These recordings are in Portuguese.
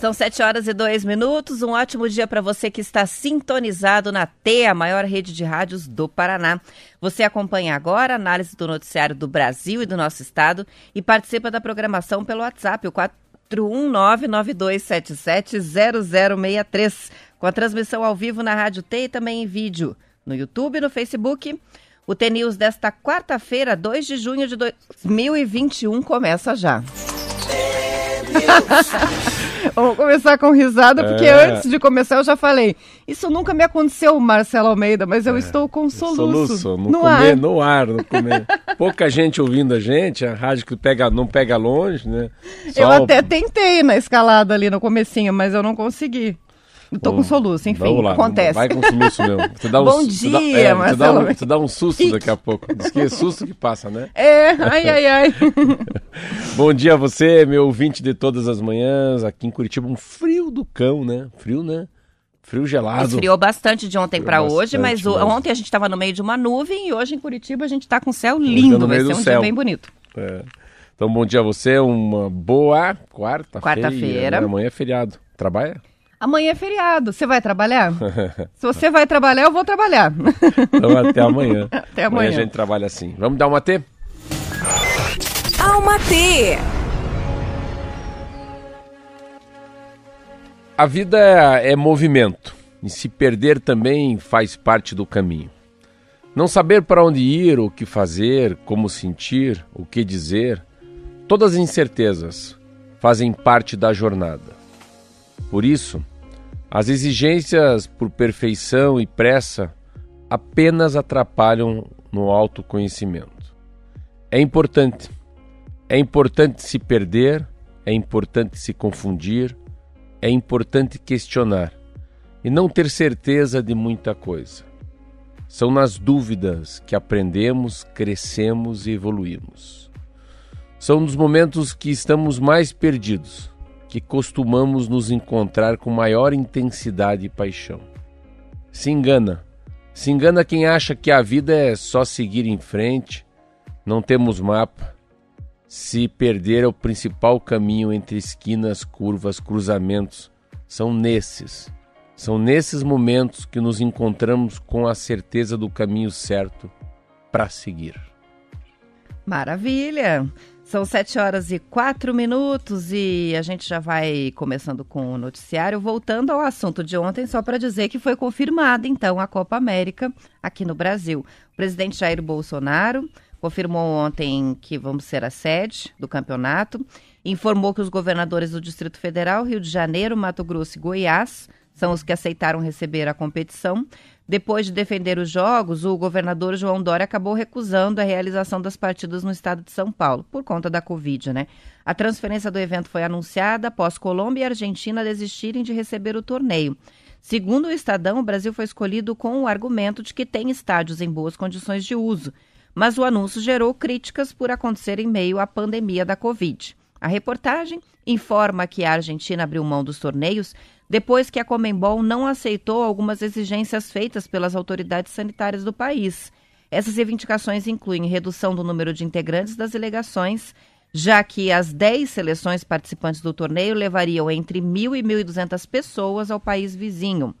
São sete horas e dois minutos. Um ótimo dia para você que está sintonizado na T, a maior rede de rádios do Paraná. Você acompanha agora a análise do noticiário do Brasil e do nosso estado e participa da programação pelo WhatsApp, o 41992770063, com a transmissão ao vivo na Rádio T e também em vídeo no YouTube e no Facebook. O T-News desta quarta-feira, 2 de junho de 2021, começa já. Vamos começar com risada, porque É. antes de começar eu já falei. Isso nunca me aconteceu, Marcelo Almeida, mas eu estou com soluço, Soluço, no, no comer, ar. no ar, no comer. Pouca gente ouvindo a gente, a rádio que pega, não pega longe, né? Eu Só- até tentei na escalada ali no comecinho, mas eu não consegui. Tô com soluço, enfim, lá, acontece. Vai com soluço mesmo. Tu dá um, Bom tu dá- dia, é, tu dá, Marcelo. um, tu dá um susto daqui a pouco. Diz que é susto que passa, né? É, ai, ai, ai. Bom dia a você, meu ouvinte de todas as manhãs. Aqui em Curitiba, um frio do cão, né? Frio, né? Frio gelado. Esfriou bastante de ontem para hoje, mas, o- mas- ontem a gente estava no meio de uma nuvem e hoje em Curitiba a gente está com céu tá lindo. Vai ser um céu. dia bem bonito. É. Então, bom dia a você. Uma boa quarta-feira. Quarta-feira. né? Amanhã é feriado. Trabalha? Amanhã é feriado. Você vai trabalhar? Se você vai trabalhar, eu vou trabalhar. Então, até amanhã. Até amanhã. a gente trabalha assim. Vamos dar uma T? Alma T. A vida é, é movimento e se perder também faz parte do caminho. Não saber para onde ir, o que fazer, como sentir, o que dizer, todas as incertezas fazem parte da jornada. Por isso, as exigências por perfeição e pressa apenas atrapalham no autoconhecimento. É importante, é importante se perder, é importante se confundir, é importante questionar e não ter certeza de muita coisa. São nas dúvidas que aprendemos, crescemos e evoluímos. São nos momentos que estamos mais perdidos que costumamos nos encontrar com maior intensidade e paixão. Se engana, se engana quem acha que a vida é só seguir em frente, não temos mapa, se perder é o principal caminho entre esquinas, curvas, cruzamentos. São nesses, são nesses momentos que nos encontramos com a certeza do caminho certo para seguir. Maravilha! São sete horas e quatro minutos e a gente já vai começando com o noticiário. Voltando ao assunto de ontem, só para dizer que foi confirmada, então, a Copa América aqui no Brasil. O presidente Jair Bolsonaro confirmou ontem que vamos ser a sede do campeonato, informou que os governadores do Distrito Federal, Rio de Janeiro, Mato Grosso e Goiás são os que aceitaram receber a competição. Depois de defender os jogos, o governador João Dória acabou recusando a realização das partidas no estado de São Paulo, por conta da Covid, né? A transferência do evento foi anunciada após Colômbia e Argentina desistirem de receber o torneio. Segundo o Estadão, o Brasil foi escolhido com o argumento de que tem estádios em boas condições de uso, mas o anúncio gerou críticas por acontecer em meio à pandemia da Covid. A reportagem informa que a Argentina abriu mão dos torneios depois que a Comembol não aceitou algumas exigências feitas pelas autoridades sanitárias do país. Essas reivindicações incluem redução do número de integrantes das delegações, já que as 10 seleções participantes do torneio levariam entre 1.000 e 1.200 pessoas ao país vizinho.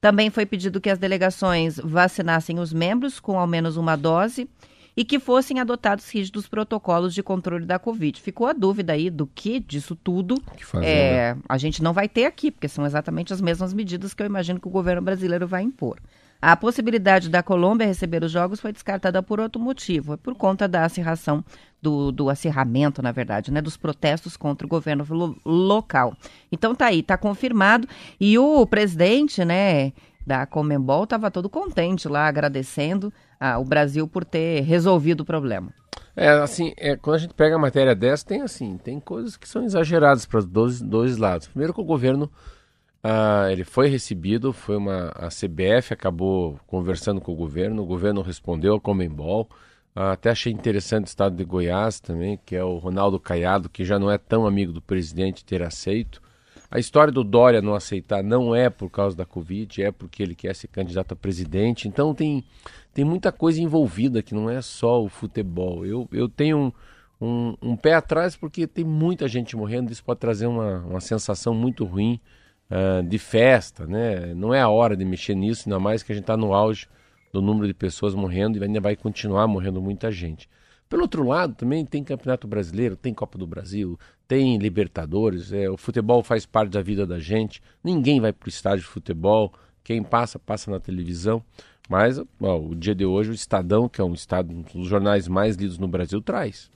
Também foi pedido que as delegações vacinassem os membros com ao menos uma dose e que fossem adotados rígidos protocolos de controle da Covid. Ficou a dúvida aí do que disso tudo que fazer, é, a gente não vai ter aqui, porque são exatamente as mesmas medidas que eu imagino que o governo brasileiro vai impor. A possibilidade da Colômbia receber os jogos foi descartada por outro motivo, é por conta da acirração, do, do acirramento, na verdade, né, dos protestos contra o governo lo- local. Então tá aí, tá confirmado. E o presidente, né, da Comembol estava todo contente lá, agradecendo ah, o Brasil por ter resolvido o problema. É, assim, é, quando a gente pega a matéria dessa, tem assim, tem coisas que são exageradas para os dois, dois lados. Primeiro que o governo, ah, ele foi recebido, foi uma, a CBF acabou conversando com o governo, o governo respondeu ao Comembol, ah, até achei interessante o estado de Goiás também, que é o Ronaldo Caiado, que já não é tão amigo do presidente, ter aceito. A história do Dória não aceitar não é por causa da Covid, é porque ele quer ser candidato a presidente. Então tem, tem muita coisa envolvida que não é só o futebol. Eu, eu tenho um, um, um pé atrás porque tem muita gente morrendo, isso pode trazer uma, uma sensação muito ruim uh, de festa, né? Não é a hora de mexer nisso, ainda mais que a gente está no auge do número de pessoas morrendo e ainda vai continuar morrendo muita gente. Pelo outro lado, também tem Campeonato Brasileiro, tem Copa do Brasil, tem Libertadores. É, o futebol faz parte da vida da gente. Ninguém vai para o estádio de futebol. Quem passa, passa na televisão. Mas ó, o dia de hoje, o Estadão, que é um, estado, um dos jornais mais lidos no Brasil, traz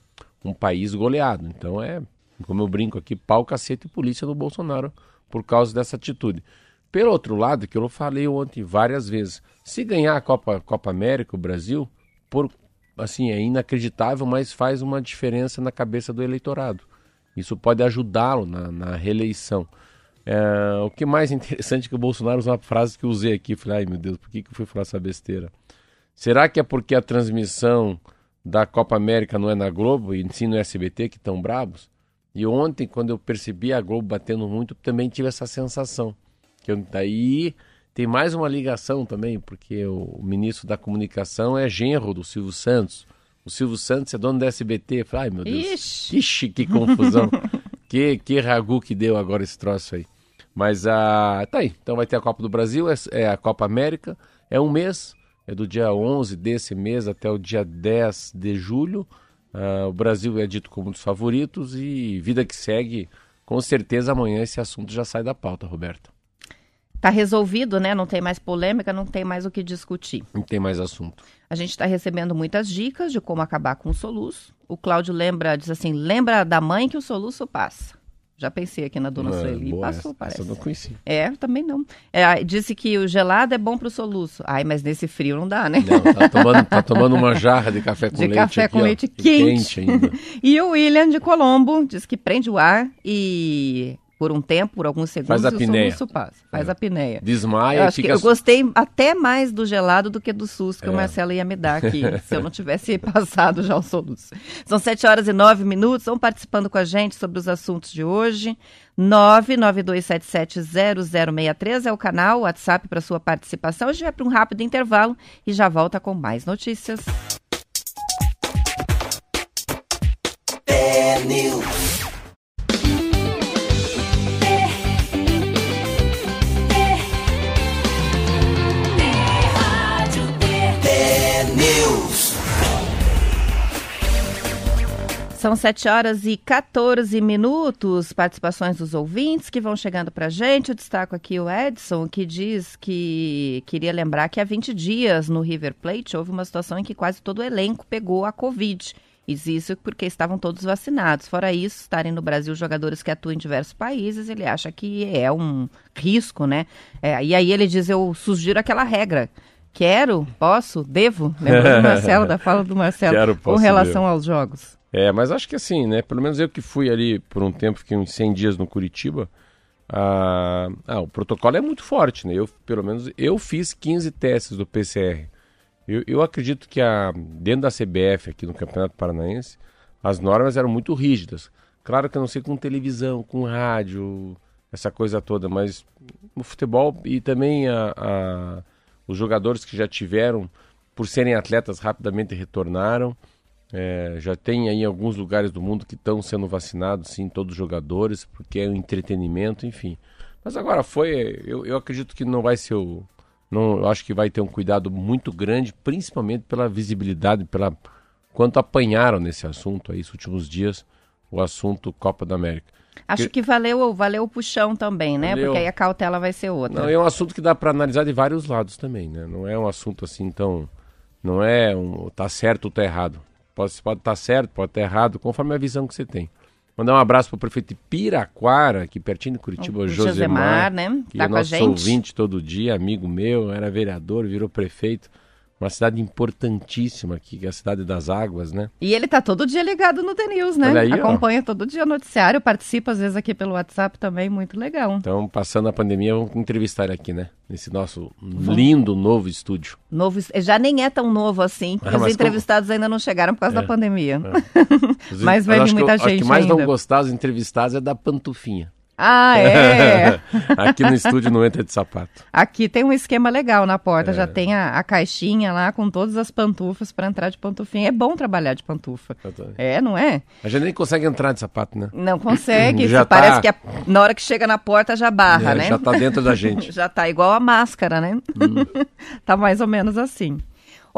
um país goleado. Então é, como eu brinco aqui, pau, cacete e polícia no Bolsonaro por causa dessa atitude. Pelo outro lado, que eu falei ontem várias vezes, se ganhar a Copa, Copa América, o Brasil, por assim, é inacreditável, mas faz uma diferença na cabeça do eleitorado. Isso pode ajudá-lo na, na, reeleição. É, o que mais interessante é que o Bolsonaro usou uma frase que eu usei aqui. Falei, ai meu Deus, por que, que eu fui falar essa besteira? Será que é porque a transmissão da Copa América não é na Globo e sim no SBT que estão bravos? E ontem, quando eu percebi a Globo batendo muito, também tive essa sensação. Que eu, daí tem mais uma ligação também, porque o, ministro da comunicação é genro do Silvio Santos. O Silvio Santos é dono da SBT. Falei, ai meu Deus, Ixi, Ixi que confusão. que, que ragu que deu agora esse troço aí. Mas ah, tá aí, então vai ter a Copa do Brasil, é, é a Copa América, é um mês, é do dia 11 desse mês até o dia 10 de julho. Ah, o Brasil é dito como um dos favoritos e vida que segue, com certeza amanhã esse assunto já sai da pauta, Roberto. Tá resolvido, né? Não tem mais polêmica, não tem mais o que discutir. Não tem mais assunto. A gente está recebendo muitas dicas de como acabar com o soluço. O Cláudio lembra, diz assim, lembra da mãe que o soluço passa. Já pensei aqui na dona Sueli. Passou, essa, parece. Essa eu não conheci. É, também não. É, disse que o gelado é bom para o soluço. Ai, mas nesse frio não dá, né? Não, tá tomando, tá tomando uma jarra de café com de leite. De café aqui, com ó, leite quente. quente ainda. e o William de Colombo diz que prende o ar e por um tempo, por alguns segundos, faz a o pineia. soluço passa. Faz é. a pineia. Desmaia eu, e acho fica... que eu gostei até mais do gelado do que do SUS que É. o Marcelo ia me dar aqui, se eu não tivesse passado já o soluço. São 7 horas e 9 minutos. Vão participando com a gente sobre os assuntos de hoje. 992770063 é o canal, o WhatsApp para sua participação. A gente vai para um rápido intervalo e já volta com mais notícias. É News. É São 7 horas e 14 minutos. Participações dos ouvintes que vão chegando para a gente. Eu destaco aqui o Edson, que diz que queria lembrar que há 20 dias no River Plate houve uma situação em que quase todo o elenco pegou a Covid. E isso porque estavam todos vacinados. Fora isso, estarem no Brasil jogadores que atuam em diversos países, ele acha que é um risco, né? É, e aí ele diz: eu sugiro aquela regra. Quero, posso, devo. Lembrou do Marcelo, da fala do Marcelo, Quero, com posso, relação devo. aos jogos. É, mas acho que assim, né? Pelo menos eu que fui ali por um tempo, fiquei uns 100 dias no Curitiba. Ah, ah, o protocolo é muito forte, né? Eu, pelo menos, eu fiz 15 testes do PCR. Eu, eu acredito que a, dentro da CBF, aqui no Campeonato Paranaense, as normas eram muito rígidas. Claro que eu não sei com televisão, com rádio, essa coisa toda, mas o futebol e também a, a, os jogadores que já tiveram, por serem atletas, rapidamente retornaram. É, já tem aí alguns lugares do mundo que estão sendo vacinados, sim, todos os jogadores, porque é um entretenimento, enfim. Mas agora foi, eu, eu acredito que não vai ser o. Não, eu acho que vai ter um cuidado muito grande, principalmente pela visibilidade, pela quanto apanharam nesse assunto aí, esses últimos dias, o assunto Copa da América. Acho Que- que valeu, valeu o puxão também, né? Valeu. Porque aí a cautela vai ser outra. Não, é um assunto que dá para analisar de vários lados também, né? Não é um assunto assim tão. Não é um. tá certo ou tá errado. Pode, pode estar certo, pode estar errado, conforme a visão que você tem. Mandar um abraço pro prefeito de Piraquara, aqui pertinho de Curitiba, o, O Josemar, Josemar, né? que Tá é nosso ouvinte todo dia, amigo meu, era vereador, virou prefeito. Uma cidade importantíssima aqui, que é a cidade das águas, né? E ele tá todo dia ligado no The News, né? Aí, ó. Acompanha todo dia o noticiário, participa às vezes aqui pelo WhatsApp também, muito legal. Então, passando a pandemia, vamos entrevistar ele aqui, né? Nesse nosso lindo novo estúdio. Novo, já nem é tão novo assim, Ah, os entrevistados ainda não chegaram por causa É, da pandemia. Os- Mas vai vir acho muita eu- acho gente que mais vão ainda. gostar os entrevistados é da pantufinha. Ah, é! aqui no estúdio não entra de sapato. Aqui tem um esquema legal na É. porta, já tem a, a caixinha lá com todas as pantufas para entrar de pantufinha. É bom trabalhar de pantufa. É, não é? A gente nem consegue entrar de sapato, né? Não consegue. Já se Parece tá. que a- na hora que chega na porta já barra, É, né? Já tá dentro da gente. Já tá igual a máscara, né? Hum. tá mais ou menos assim.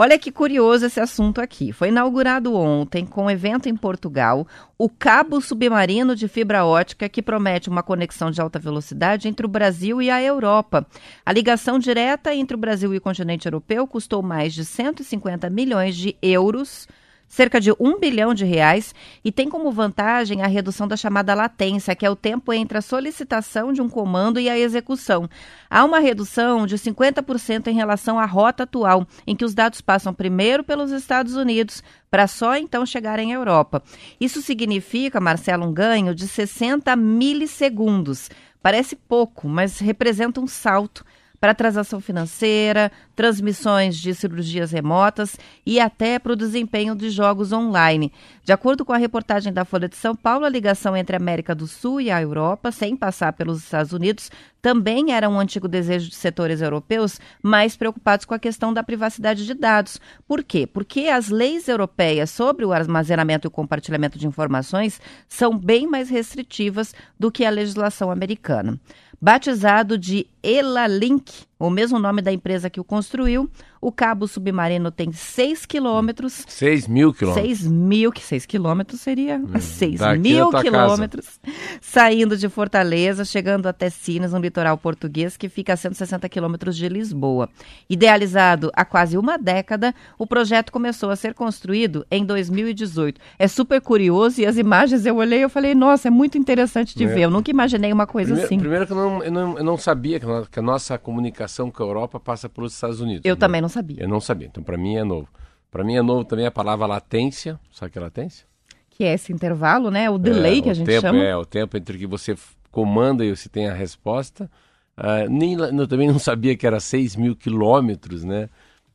Olha que curioso esse assunto aqui. Foi inaugurado ontem, com um evento em Portugal, o cabo submarino de fibra ótica que promete uma conexão de alta velocidade entre o Brasil e a Europa. A ligação direta entre o Brasil e o continente europeu custou mais de 150 milhões de euros cerca de um bilhão de reais e tem como vantagem a redução da chamada latência, que é o tempo entre a solicitação de um comando e a execução. Há uma redução de 50% em relação à rota atual, em que os dados passam primeiro pelos Estados Unidos para só então chegarem à Europa. Isso significa, Marcelo, um ganho de 60 milissegundos. Parece pouco, mas representa um salto para transação financeira, transmissões de cirurgias remotas e até para o desempenho de jogos online. De acordo com a reportagem da Folha de São Paulo, a ligação entre a América do Sul e a Europa, sem passar pelos Estados Unidos, também era um antigo desejo de setores europeus mais preocupados com a questão da privacidade de dados. Por quê? Porque as leis europeias sobre o armazenamento e o compartilhamento de informações são bem mais restritivas do que a legislação americana. Batizado de Elalink, o mesmo nome da empresa que o construiu, o cabo submarino tem 6 quilômetros. 6 mil quilômetros. 6 mil, que 6 quilômetros seria 6 daqui mil da tua quilômetros, saindo de Fortaleza, chegando até Sines, no litoral português, que fica a 160 quilômetros de Lisboa. Idealizado há quase uma década, o projeto começou a ser construído em 2018. É super curioso e as imagens eu olhei e falei, nossa, é muito interessante de É. ver. Eu nunca imaginei uma coisa Primeiro, assim. primeiro que eu não, eu, não, eu não sabia que a nossa comunicação com a Europa passa pelos Estados Unidos. Eu né? também não sabia. Eu não sabia, então para mim é novo. Para mim é novo também a palavra latência. Sabe que é latência? Que é esse intervalo, né? O delay é, que a o gente tempo, chama. É, o tempo entre que você comanda e você tem a resposta. Ah, nem, eu também não sabia que era 6 mil quilômetros né,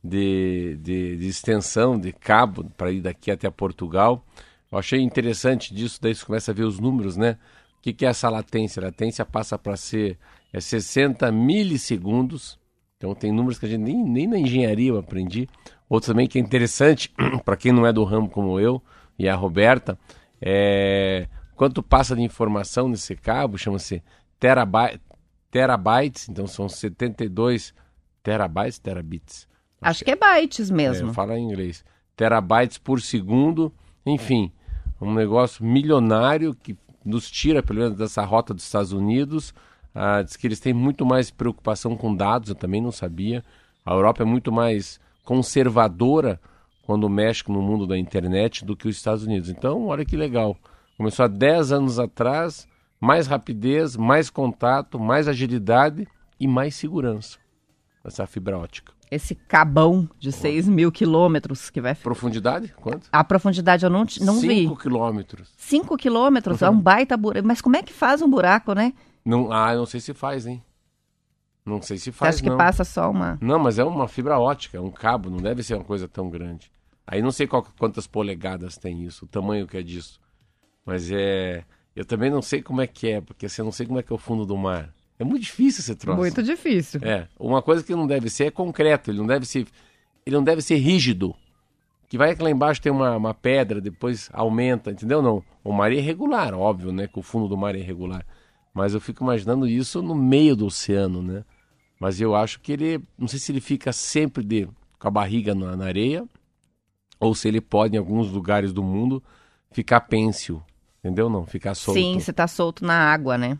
de, de, de extensão de cabo para ir daqui até Portugal. Eu achei interessante disso, daí você começa a ver os números, né? O que, que é essa latência? A latência passa para ser é 60 milissegundos. Então tem números que a gente nem, nem na engenharia eu aprendi. Outro também que é interessante, para quem não é do ramo como eu e a Roberta, é quanto passa de informação nesse cabo, chama-se terabyte, terabytes, então são 72 terabytes, terabits. Acho que é bytes É, mesmo. fala em inglês. Terabytes por segundo, enfim, um negócio milionário que nos tira, pelo menos, dessa rota dos Estados Unidos. Ah, diz que eles têm muito mais preocupação com dados, eu também não sabia. A Europa é muito mais conservadora quando mexe no mundo da internet do que os Estados Unidos. Então, olha que legal. Começou há 10 anos atrás, mais rapidez, mais contato, mais agilidade e mais segurança. Essa fibra ótica. Esse cabão de 6 mil quilômetros que vai. Profundidade? Quanto? A profundidade eu não, não vi. 5 quilômetros. 5 quilômetros é um baita buraco. Mas como é que faz um buraco, né? Não, ah, não sei se faz, hein? Não sei se Você faz, acha que não. passa só uma. Não, mas é uma fibra ótica, é um cabo, não deve ser uma coisa tão grande. Aí não sei qual- quantas polegadas tem isso, o tamanho que é disso. Mas é. Eu também não sei como é que é, porque assim, eu não sei como é que é o fundo do mar. É muito difícil esse troço. Muito difícil. É, uma coisa que não deve ser é concreto, ele não deve ser, ele não deve ser rígido. Que vai que lá embaixo tem uma, uma pedra, depois aumenta, entendeu? Não, o mar é irregular, óbvio, né? Que o fundo do mar é irregular. Mas eu fico imaginando isso no meio do oceano, né? Mas eu acho que ele, não sei se ele fica sempre de, com a barriga na, na areia, ou se ele pode, em alguns lugares do mundo, ficar pêncil, entendeu? Não, ficar solto. Sim, você tá solto na água, né?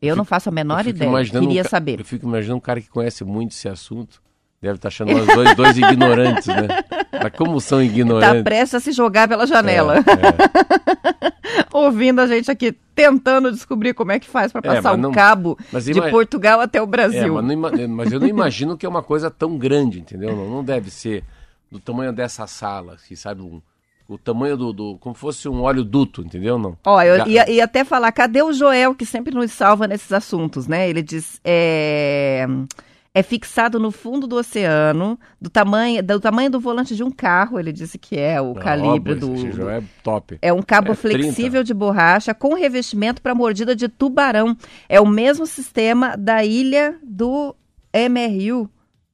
Eu não faço a menor ideia. Queria um saber. Eu fico imaginando um cara que conhece muito esse assunto. Deve estar achando nós dois, dois ignorantes, né? Mas como são Tá ignorantes? prestes a se jogar pela janela. É, é. Ouvindo a gente aqui tentando descobrir como é que faz para É, passar o não- cabo mas de Portugal até o É, Brasil. mas, não ima- mas eu não imagino que é uma coisa tão grande, entendeu? Não, não deve ser do tamanho dessa sala, que sabe, um- o tamanho do, do- como fosse um óleo duto, entendeu? Não. Ó, eu ia, ia até falar, cadê o Joel, que sempre nos salva nesses assuntos, né? Ele diz, é, é fixado no fundo do oceano, do tamanho, do tamanho do volante de um carro, ele disse que é o Ah, calibre óbvio, do... esse é top. É um cabo É 30. flexível de borracha com revestimento para mordida de tubarão. É o mesmo sistema da ilha do MRU.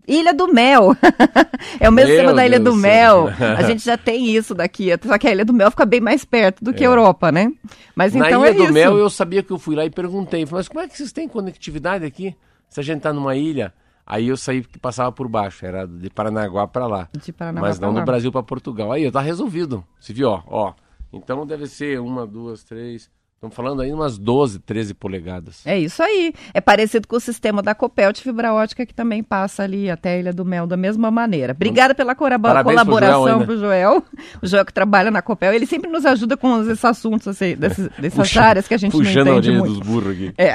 Ilha do Mel. é o mesmo Meu sistema da Ilha Deus do Mel. A gente já tem isso daqui. Só que a Ilha do Mel fica bem mais perto do que a Europa, né? Mas É. Na então Ilha é do isso. Mel, eu sabia que eu fui lá e perguntei, mas como é que vocês têm conectividade aqui? Se a gente tá numa ilha, aí eu saí que passava por baixo, era de Paranaguá para lá. De Paranaguá mas não do Brasil para Portugal. Aí, tá resolvido. Se viu, ó, ó. Então deve ser uma, duas, três. Estamos falando aí umas 12, 13 polegadas. É isso aí. É parecido com o sistema da Copel de fibra ótica que também passa ali até a Ilha do Mel da mesma maneira. Obrigada pela Parabéns pro colaboração Joel ainda. pro Joel. O Joel que trabalha na Copel, ele sempre nos ajuda com esses assuntos, assim, desses- dessas Puxa- áreas que a gente Puxando não a entende orelha muito. dos burros aqui. É.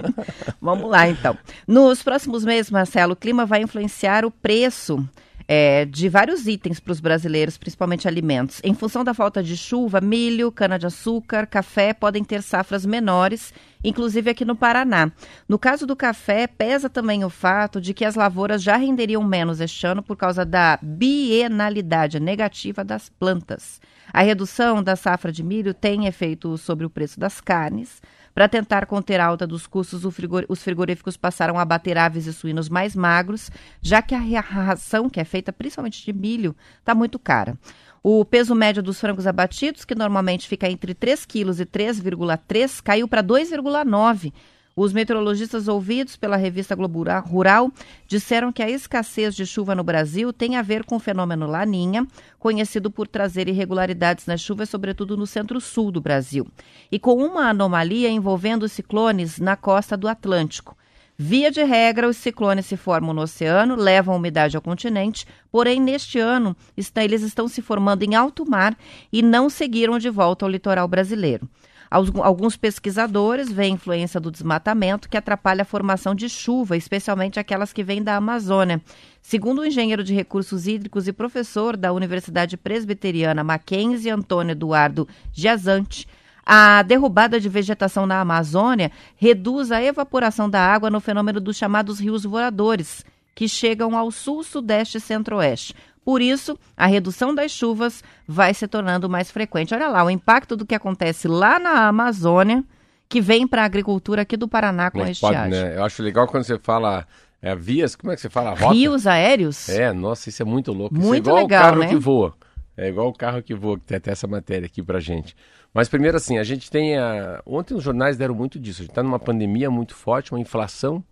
Vamos lá, então. Nos próximos meses, Marcelo, o clima vai influenciar o preço é, de vários itens para os brasileiros, principalmente alimentos. Em função da falta de chuva, milho, cana-de-açúcar, café podem ter safras menores, inclusive aqui no Paraná. No caso do café, pesa também o fato de que as lavouras já renderiam menos este ano por causa da bienalidade negativa das plantas. A redução da safra de milho tem efeito sobre o preço das carnes. Para tentar conter a alta dos custos, os frigoríficos passaram a abater aves e suínos mais magros, já que a ra- ração, que é feita principalmente de milho, está muito cara. O peso médio dos frangos abatidos, que normalmente fica entre 3 quilos e 3,3, caiu para 2,9. Os meteorologistas ouvidos pela revista Globo Ra- Rural disseram que a escassez de chuva no Brasil tem a ver com o fenômeno Laninha, conhecido por trazer irregularidades nas chuvas, sobretudo no centro-sul do Brasil, e com uma anomalia envolvendo ciclones na costa do Atlântico. Via de regra, os ciclones se formam no oceano, levam umidade ao continente, porém, neste ano, eles estão se formando em alto mar e não seguiram de volta ao litoral brasileiro. Algu- Alguns pesquisadores veem a influência do desmatamento que atrapalha a formação de chuva, especialmente aquelas que vêm da Amazônia. Segundo o engenheiro de recursos hídricos e professor da Universidade Presbiteriana Mackenzie, Antônio Eduardo Giazante, a derrubada de vegetação na Amazônia reduz a evaporação da água no fenômeno dos chamados rios voadores, que chegam ao sul, sudeste e centro-oeste. Por isso, a redução das chuvas vai se tornando mais frequente. Olha lá, o impacto do que acontece lá na Amazônia, que vem para a agricultura aqui do Paraná com a Mas pode, estiagem. né? Eu acho legal quando você fala é, vias, como é que você fala? Rota? Rios aéreos? É, nossa, isso é muito louco. isso é Muito igual legal, o carro né? que voa. É igual o carro que voa, que tem até essa matéria aqui pra gente. Mas primeiro assim, a gente tem a... Ontem os jornais deram muito disso. A gente tá numa pandemia muito forte, uma inflação.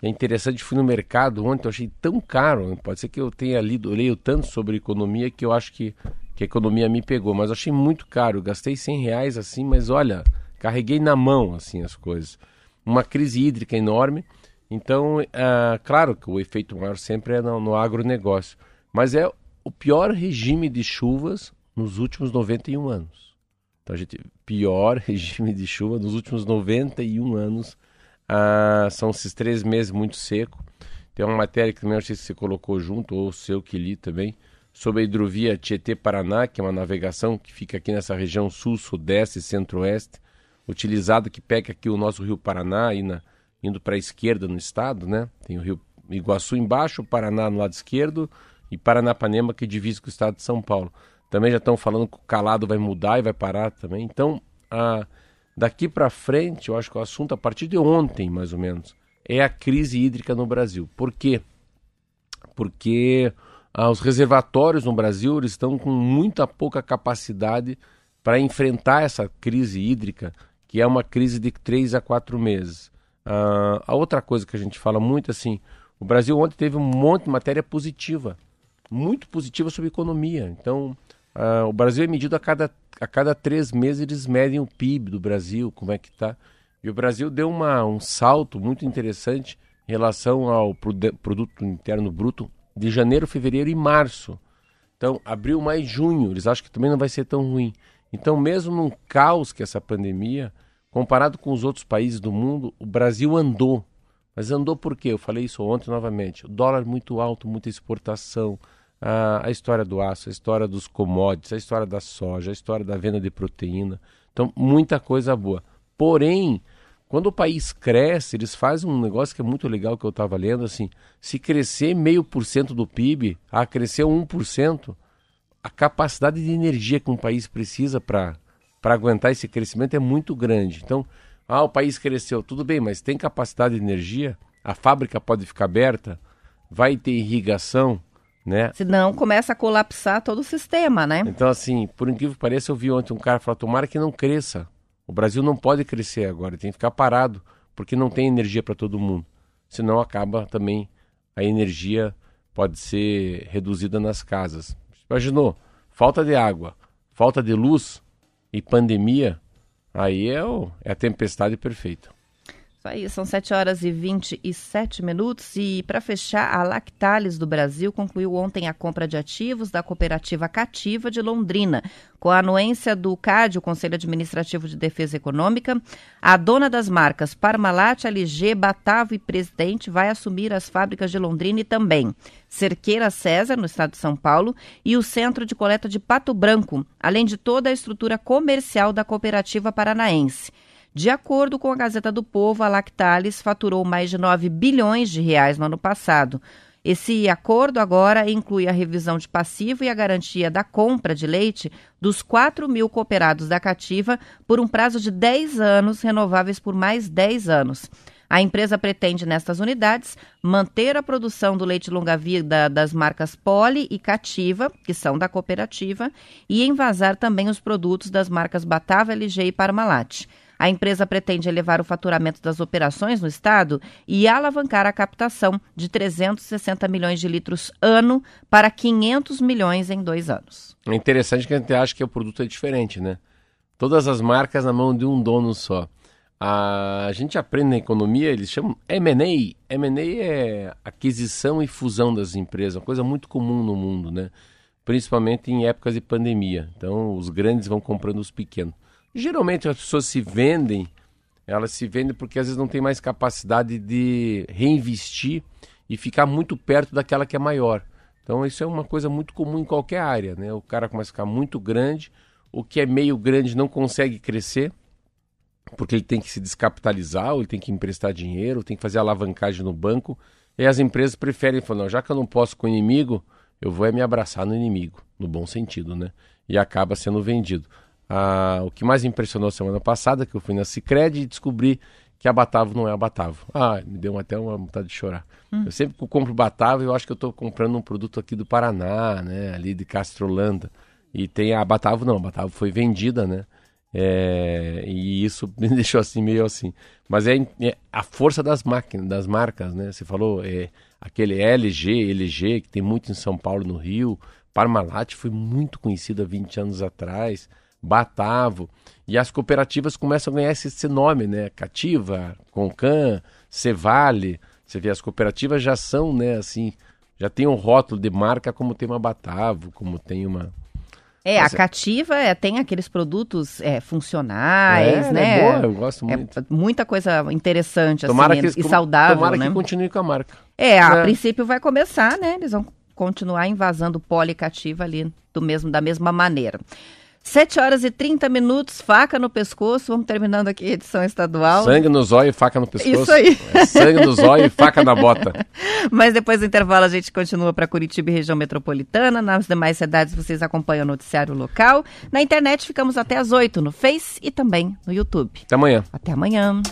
É interessante, fui no mercado ontem, eu achei tão caro. Pode ser que eu tenha lido, leio tanto sobre economia que eu acho que, que a economia me pegou. Mas achei muito caro. Gastei 100 reais assim, mas olha, carreguei na mão assim as coisas. Uma crise hídrica enorme. Então, ah, claro que o efeito maior sempre é no, no agronegócio. Mas é o pior regime de chuvas nos últimos 91 anos. Então, a gente, pior regime de chuva nos últimos 91 anos. Ah, são esses três meses muito seco. Tem uma matéria que também eu sei se você colocou junto, ou o seu que li também, sobre a hidrovia Tietê-Paraná, que é uma navegação que fica aqui nessa região sul, sudeste e centro-oeste, utilizada que pega aqui o nosso rio Paraná, na, indo para a esquerda no estado, né? Tem o rio Iguaçu embaixo, o Paraná no lado esquerdo e Paranapanema que divisa com o estado de São Paulo. Também já estão falando que o calado vai mudar e vai parar também. Então, a, daqui para frente, eu acho que o assunto, a partir de ontem, mais ou menos, é a crise hídrica no Brasil. Por quê? Porque ah, os reservatórios no Brasil estão com muita pouca capacidade para enfrentar essa crise hídrica, que é uma crise de três a quatro meses. Ah, a outra coisa que a gente fala muito assim, o Brasil ontem teve um monte de matéria positiva, muito positiva sobre economia. Então, ah, o Brasil é medido a cada, a cada três meses, eles medem o PIB do Brasil, como é que está. E o Brasil deu uma, um salto muito interessante em relação ao produ- produto interno bruto de janeiro, fevereiro e março. Então, abril, maio e junho, eles acham que também não vai ser tão ruim. Então, mesmo num caos que essa pandemia, comparado com os outros países do mundo, o Brasil andou. Mas andou por quê? Eu falei isso ontem novamente. O dólar muito alto, muita exportação, a, a história do aço, a história dos commodities, a história da soja, a história da venda de proteína. Então, muita coisa boa. Porém, quando o país cresce, eles fazem um negócio que é muito legal que eu estava lendo, assim, se crescer meio por cento do PIB, a crescer 1%, a capacidade de energia que um país precisa para aguentar esse crescimento é muito grande. Então, ah, o país cresceu, tudo bem, mas tem capacidade de energia, a fábrica pode ficar aberta, vai ter irrigação, né? Senão começa a colapsar todo o sistema, né? Então, assim, por incrível que pareça, eu vi ontem um cara falar, tomara que não cresça. O Brasil não pode crescer agora, tem que ficar parado, porque não tem energia para todo mundo. Senão acaba também a energia pode ser reduzida nas casas. Imaginou? Falta de água, falta de luz e pandemia, aí é, o, é a tempestade perfeita. Isso aí, são 7 horas e 27 minutos. E para fechar, a Lactalis do Brasil concluiu ontem a compra de ativos da cooperativa Cativa de Londrina. Com a anuência do CAD, o Conselho Administrativo de Defesa Econômica, a dona das marcas Parmalat, LG, Batavo e Presidente vai assumir as fábricas de Londrina e também Cerqueira César, no estado de São Paulo, e o Centro de Coleta de Pato Branco, além de toda a estrutura comercial da cooperativa paranaense. De acordo com a Gazeta do Povo, a Lactalis faturou mais de 9 bilhões de reais no ano passado. Esse acordo agora inclui a revisão de passivo e a garantia da compra de leite dos 4 mil cooperados da Cativa por um prazo de 10 anos, renováveis por mais 10 anos. A empresa pretende, nestas unidades, manter a produção do leite longa-vida das marcas Poli e Cativa, que são da cooperativa, e envasar também os produtos das marcas Batava, LG e Parmalat. A empresa pretende elevar o faturamento das operações no estado e alavancar a captação de 360 milhões de litros ano para 500 milhões em dois anos. É interessante que a gente acha que o produto é diferente, né? Todas as marcas na mão de um dono só. A gente aprende na economia, eles chamam M&A. M&A é aquisição e fusão das empresas, uma coisa muito comum no mundo, né? Principalmente em épocas de pandemia. Então, os grandes vão comprando os pequenos. Geralmente as pessoas se vendem, elas se vendem porque às vezes não tem mais capacidade de reinvestir e ficar muito perto daquela que é maior. Então isso é uma coisa muito comum em qualquer área, né? O cara começa a ficar muito grande, o que é meio grande não consegue crescer, porque ele tem que se descapitalizar, ou ele tem que emprestar dinheiro, tem que fazer alavancagem no banco. E as empresas preferem falar, não, já que eu não posso com o inimigo, eu vou é me abraçar no inimigo, no bom sentido, né? E acaba sendo vendido. Ah, o que mais impressionou semana passada, que eu fui na Cicred e descobri que a Batavo não é a Batavo. Ah, me deu até uma vontade de chorar. Hum. Eu sempre que eu compro Batavo, eu acho que eu estou comprando um produto aqui do Paraná, né? Ali de Castrolanda. E tem a Batavo, não. A Batavo foi vendida, né? É, e isso me deixou assim, meio assim. Mas é, é, a força das máquinas, das marcas, né? Você falou é, aquele LG, LG, que tem muito em São Paulo, no Rio. Parmalat foi muito conhecido há 20 anos atrás. Batavo. E as cooperativas começam a ganhar esse, esse nome, né? Cativa, Concan, Cevale. Você vê, as cooperativas já são, né, assim, já tem um rótulo de marca como tem uma Batavo, como tem uma. É, Mas, a Cativa é, tem aqueles produtos é, funcionais, é, né? É boa, eu gosto é muito. muita coisa interessante, tomara assim, que, e saudável, tomara né? que continue com a marca. É, a é. princípio vai começar, né? Eles vão continuar invasando policativa ali do mesmo, da mesma maneira. 7 horas e 30 minutos, faca no pescoço. Vamos terminando aqui a edição estadual. Sangue no zóio e faca no pescoço. Isso aí. É, sangue no zóio e faca na bota. Mas depois do intervalo a gente continua para Curitiba e região metropolitana. Nas demais cidades vocês acompanham o noticiário local. Na internet ficamos até às 8 no Face e também no YouTube. Até amanhã. Até amanhã.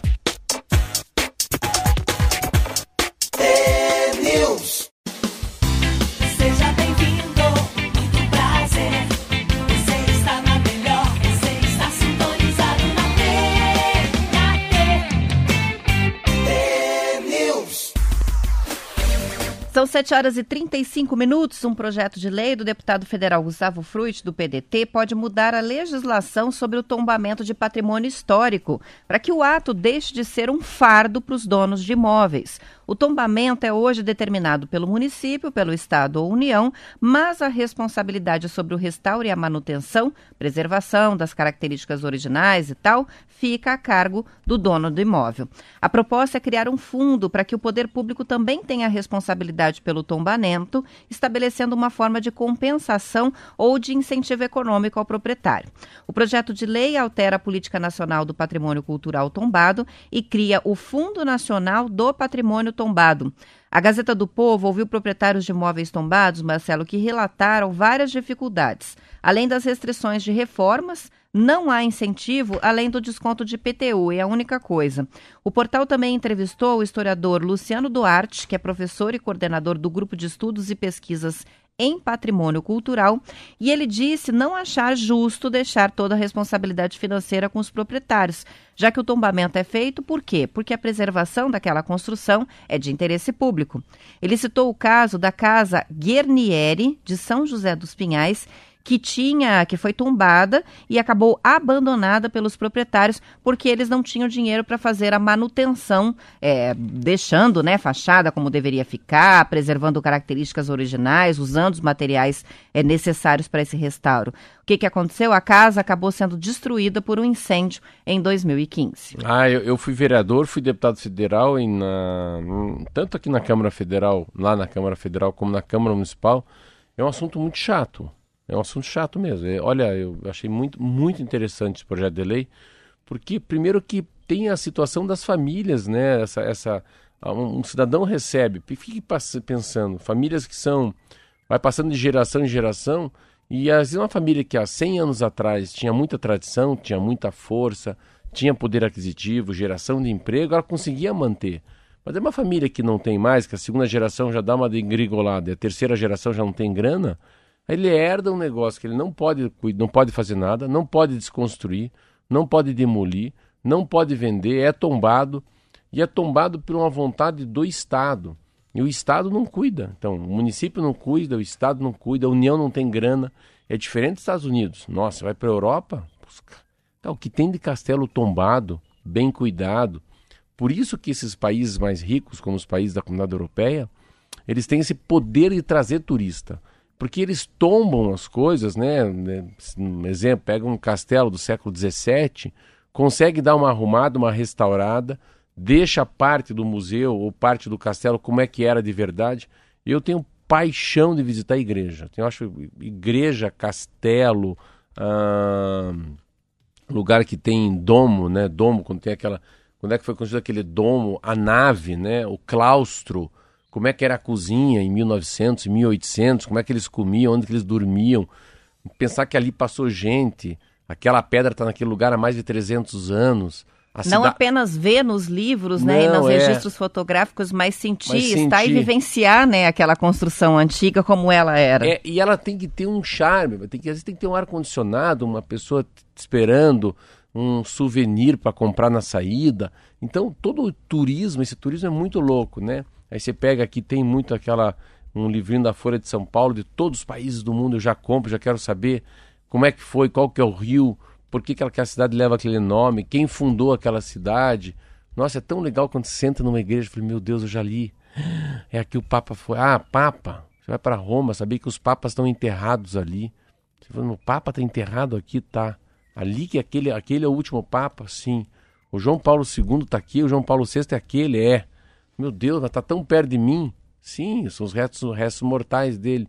São 7 horas e 35 minutos. Um projeto de lei do deputado federal Gustavo Fruit, do PDT, pode mudar a legislação sobre o tombamento de patrimônio histórico, para que o ato deixe de ser um fardo para os donos de imóveis. O tombamento é hoje determinado pelo município, pelo Estado ou União, mas a responsabilidade sobre o restauro e a manutenção, preservação das características originais e tal, fica a cargo do dono do imóvel. A proposta é criar um fundo para que o poder público também tenha responsabilidade pelo tombamento, estabelecendo uma forma de compensação ou de incentivo econômico ao proprietário. O projeto de lei altera a política nacional do patrimônio cultural tombado e cria o Fundo Nacional do Patrimônio Tombado. A Gazeta do Povo ouviu proprietários de imóveis tombados, Marcelo, que relataram várias dificuldades. Além das restrições de reformas, não há incentivo além do desconto de PTU, é a única coisa. O portal também entrevistou o historiador Luciano Duarte, que é professor e coordenador do Grupo de Estudos e Pesquisas em patrimônio cultural, e ele disse não achar justo deixar toda a responsabilidade financeira com os proprietários, já que o tombamento é feito por quê? Porque a preservação daquela construção é de interesse público. Ele citou o caso da casa Guernieri, de São José dos Pinhais, que tinha, que foi tombada e acabou abandonada pelos proprietários porque eles não tinham dinheiro para fazer a manutenção, é, deixando, né, fachada como deveria ficar, preservando características originais, usando os materiais é, necessários para esse restauro. O que, que aconteceu? A casa acabou sendo destruída por um incêndio em 2015. Ah, eu, eu fui vereador, fui deputado federal em na, tanto aqui na Câmara Federal, lá na Câmara Federal como na Câmara Municipal. É um assunto muito chato. É um assunto chato mesmo. É, olha, eu achei muito, muito interessante esse projeto de lei, porque primeiro que tem a situação das famílias, né? Essa, essa, um, cidadão recebe, fique pensando, famílias que são, vai passando de geração em geração, e às vezes uma família que há 100 anos atrás tinha muita tradição, tinha muita força, tinha poder aquisitivo, geração de emprego, ela conseguia manter. Mas é uma família que não tem mais, que a segunda geração já dá uma degringolada e a terceira geração já não tem grana, ele herda um negócio que ele não pode, não pode fazer nada, não pode desconstruir, não pode demolir, não pode vender, é tombado e é tombado por uma vontade do Estado. E o Estado não cuida. Então, o município não cuida, o Estado não cuida, a União não tem grana. É diferente dos Estados Unidos. Nossa, vai para a Europa? Então, o que tem de castelo tombado, bem cuidado. Por isso que esses países mais ricos, como os países da comunidade europeia, eles têm esse poder de trazer turista porque eles tombam as coisas, né? Um exemplo, pega um castelo do século XVII, consegue dar uma arrumada, uma restaurada, deixa parte do museu ou parte do castelo como é que era de verdade. Eu tenho paixão de visitar a igreja. Eu acho igreja, castelo, lugar que tem domo, né? Domo, quando tem aquela. Quando é que foi construído aquele domo, a nave, né? O claustro como é que era a cozinha em 1900, 1800, como é que eles comiam, onde que eles dormiam. Pensar que ali passou gente, aquela pedra está naquele lugar há mais de 300 anos. Não apenas ver nos livros, né, e nos é... registros fotográficos, mas sentir, mas sentir, estar e vivenciar, né, aquela construção antiga como ela era. É, e ela tem que ter um charme, tem que, às vezes tem que ter um ar condicionado, uma pessoa esperando um souvenir para comprar na saída. Então todo o turismo, esse turismo é muito louco, né? Aí você pega aqui, tem muito aquela um livrinho da Folha de São Paulo de todos os países do mundo, eu já compro, já quero saber como é que foi, qual que é o rio, por que, que aquela cidade leva aquele nome, quem fundou aquela cidade. Nossa, é tão legal quando você senta numa igreja e fala, meu Deus, eu já li. É aqui o Papa foi. Ah, Papa. Você vai para Roma, sabia que os papas estão enterrados ali. Você fala, o Papa está enterrado aqui, tá. Ali que aquele, aquele é o último Papa, sim. O João Paulo II está aqui, o João Paulo VI é aquele, é. Meu Deus, ela está tão perto de mim. Sim, são os restos, os restos mortais dele.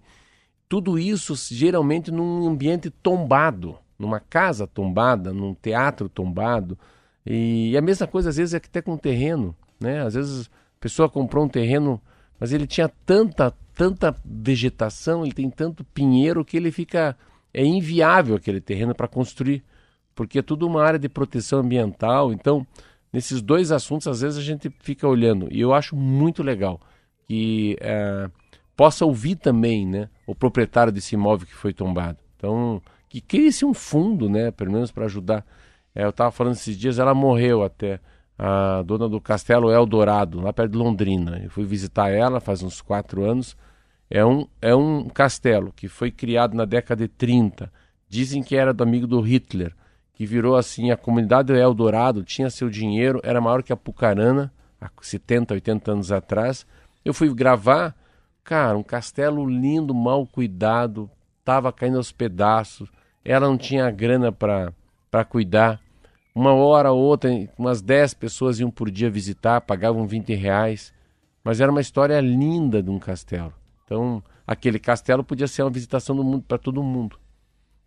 Tudo isso geralmente num ambiente tombado, numa casa tombada, num teatro tombado. E a mesma coisa às vezes é até com terreno, né? Às vezes a pessoa comprou um terreno, mas ele tinha tanta, tanta vegetação, ele tem tanto pinheiro que ele fica é inviável aquele terreno para construir, porque é tudo uma área de proteção ambiental. Então, nesses dois assuntos, às vezes a gente fica olhando. E eu acho muito legal que é, possa ouvir também né, o proprietário desse imóvel que foi tombado. Então, que crie-se um fundo, né, pelo menos para ajudar. É, eu estava falando esses dias, ela morreu até. a dona do Castelo Eldorado, lá perto de Londrina. Eu fui visitar ela faz uns quatro anos. É um, é um castelo que foi criado na década de 30. Dizem que era do amigo do Hitler, que virou assim, a comunidade Eldorado tinha seu dinheiro, era maior que a Pucarana, há 70, 80 anos atrás. Eu fui gravar, cara, um castelo lindo, mal cuidado, tava caindo aos pedaços. Ela não tinha grana para cuidar. Uma hora ou outra, umas 10 pessoas iam por dia visitar, pagavam 20 reais. Mas era uma história linda de um castelo. Então, aquele castelo podia ser uma visitação do mundo para todo mundo.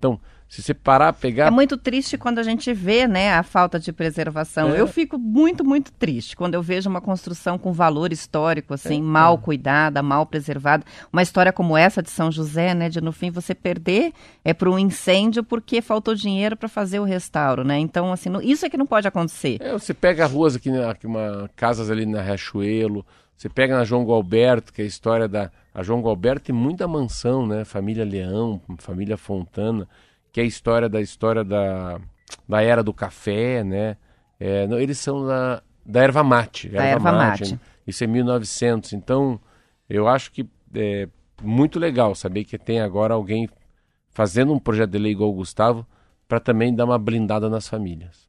Então, se você parar, pegar. É muito triste quando a gente vê, né, a falta de preservação. É. Eu fico muito, muito triste quando eu vejo uma construção com valor histórico, assim, é. mal cuidada, mal preservada. Uma história como essa de São José, né, de no fim você perder é para um incêndio porque faltou dinheiro para fazer o restauro, né? Então, assim, isso é que não pode acontecer. É, você pega ruas aqui, aqui uma, casas ali na Riachuelo, você pega na João Galberto, que é a história da a João Galberto tem muita mansão, né? Família Leão, família Fontana, que é a história da história da, da era do café, né? É, não, eles são da, da erva mate. Da erva, erva mate. mate. Né? Isso é 1900. Então, eu acho que é muito legal saber que tem agora alguém fazendo um projeto de lei igual o Gustavo para também dar uma blindada nas famílias.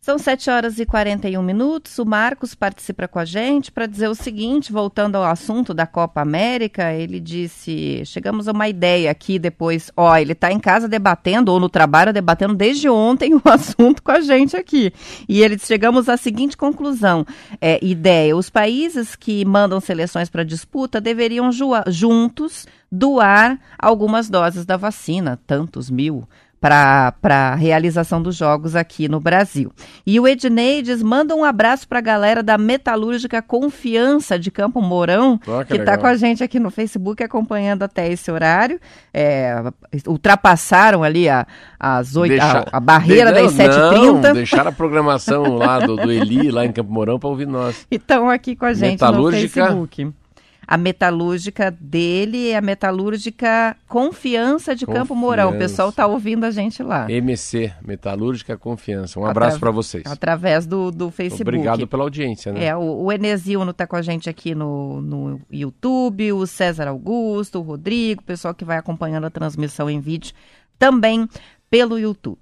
São 7 horas e 41 minutos. O Marcos participa com a gente para dizer o seguinte, voltando ao assunto da Copa América, ele disse: chegamos a uma ideia aqui depois. Ó, ele está em casa debatendo, ou no trabalho debatendo desde ontem o assunto com a gente aqui. E ele disse, chegamos à seguinte conclusão: é, ideia, os países que mandam seleções para disputa deveriam juntos doar algumas doses da vacina, tantos mil para a realização dos jogos aqui no Brasil. E o Ednei diz: manda um abraço para a galera da Metalúrgica Confiança de Campo Mourão, oh, que está com a gente aqui no Facebook acompanhando até esse horário. É, ultrapassaram ali a, as 8, Deixa... a, a, barreira de... das 7h30. Deixaram a programação lá do, do Eli, lá em Campo Mourão, para ouvir nós. E estão aqui com a gente no Facebook. A metalúrgica dele é a metalúrgica Confiança de Confiança. Campo Mourão. O pessoal está ouvindo a gente lá. MC, Metalúrgica Confiança. Um abraço para vocês. Através do, do Facebook. Obrigado pela audiência, né? É, o, o Enesilno está com a gente aqui no, no YouTube, o César Augusto, o Rodrigo, o pessoal que vai acompanhando a transmissão em vídeo também pelo YouTube.